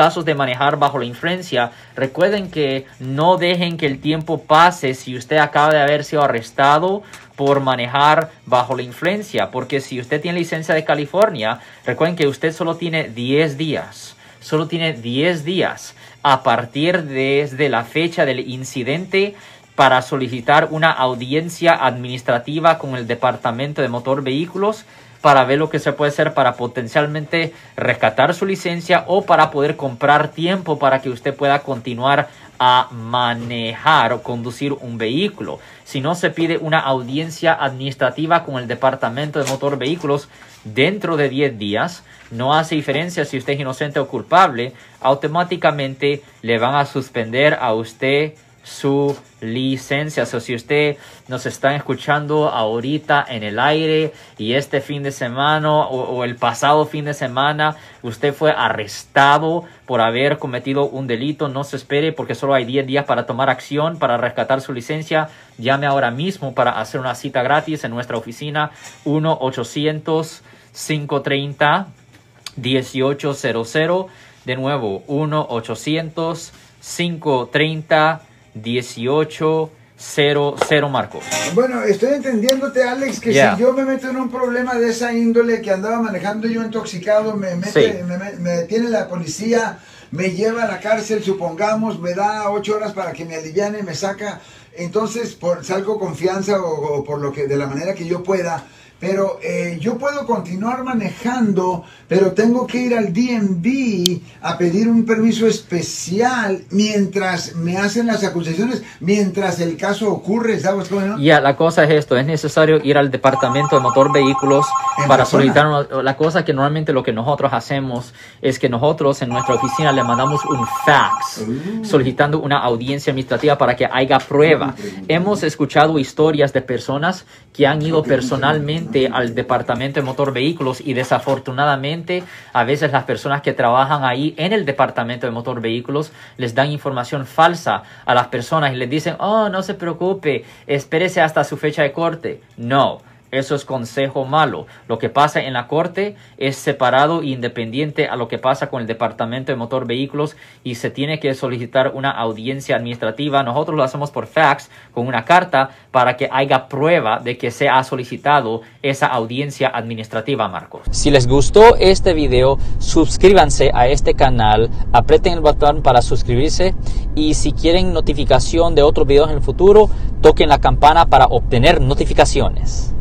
casos de manejar bajo la influencia, recuerden que no dejen que el tiempo pase si usted acaba de haber sido arrestado por manejar bajo la influencia, porque si usted tiene licencia de California, recuerden que usted solo tiene 10 días, solo tiene 10 días a partir desde la fecha del incidente para solicitar una audiencia administrativa con el Departamento de Motor Vehículos para ver lo que se puede hacer para potencialmente rescatar su licencia o para poder comprar tiempo para que usted pueda continuar a manejar o conducir un vehículo. Si no se pide una audiencia administrativa con el Departamento de Motor Vehículos dentro de 10 días, no hace diferencia si usted es inocente o culpable, automáticamente le van a suspender a usted su licencia. O si usted nos está escuchando ahorita en el aire y este fin de semana o, el pasado fin de semana usted fue arrestado por haber cometido un delito, no se espere porque solo hay 10 días para tomar acción, para rescatar su licencia. Llame ahora mismo para hacer una cita gratis en nuestra oficina 1-800-530-1800. De nuevo, 1-800-530-1800. 1800 Marcos. Bueno, estoy entendiéndote, Alex, que si yo me meto en un problema de esa índole que andaba manejando yo intoxicado, me, mete, me, me, detiene la policía, me lleva a la cárcel, supongamos, me da ocho horas para que me aliviane, me saca, entonces por, salgo confianza o, o por lo que de la manera que yo pueda. Pero eh, yo puedo continuar manejando, pero tengo que ir al DMV a pedir un permiso especial mientras me hacen las acusaciones, mientras el caso ocurre, ¿sabes cómo no? Ya, la cosa es esto, es necesario ir al departamento de motor vehículos para solicitar la cosa que normalmente lo que nosotros hacemos es que nosotros en nuestra oficina le mandamos un fax solicitando una audiencia administrativa para que haya prueba. Hemos escuchado historias de personas que han ido personalmente al departamento de motor vehículos y desafortunadamente a veces las personas que trabajan ahí en el departamento de motor vehículos les dan información falsa a las personas y les dicen, oh, no se preocupe, espérese hasta su fecha de corte. No eso es consejo malo. Lo que pasa en la corte es separado e independiente a lo que pasa con el Departamento de Motor Vehículos y se tiene que solicitar una audiencia administrativa. Nosotros lo hacemos por fax con una carta para que haya prueba de que se ha solicitado esa audiencia administrativa, Marcos. Si les gustó este video, suscríbanse a este canal, aprieten el botón para suscribirse y si quieren notificación de otros videos en el futuro, toquen la campana para obtener notificaciones.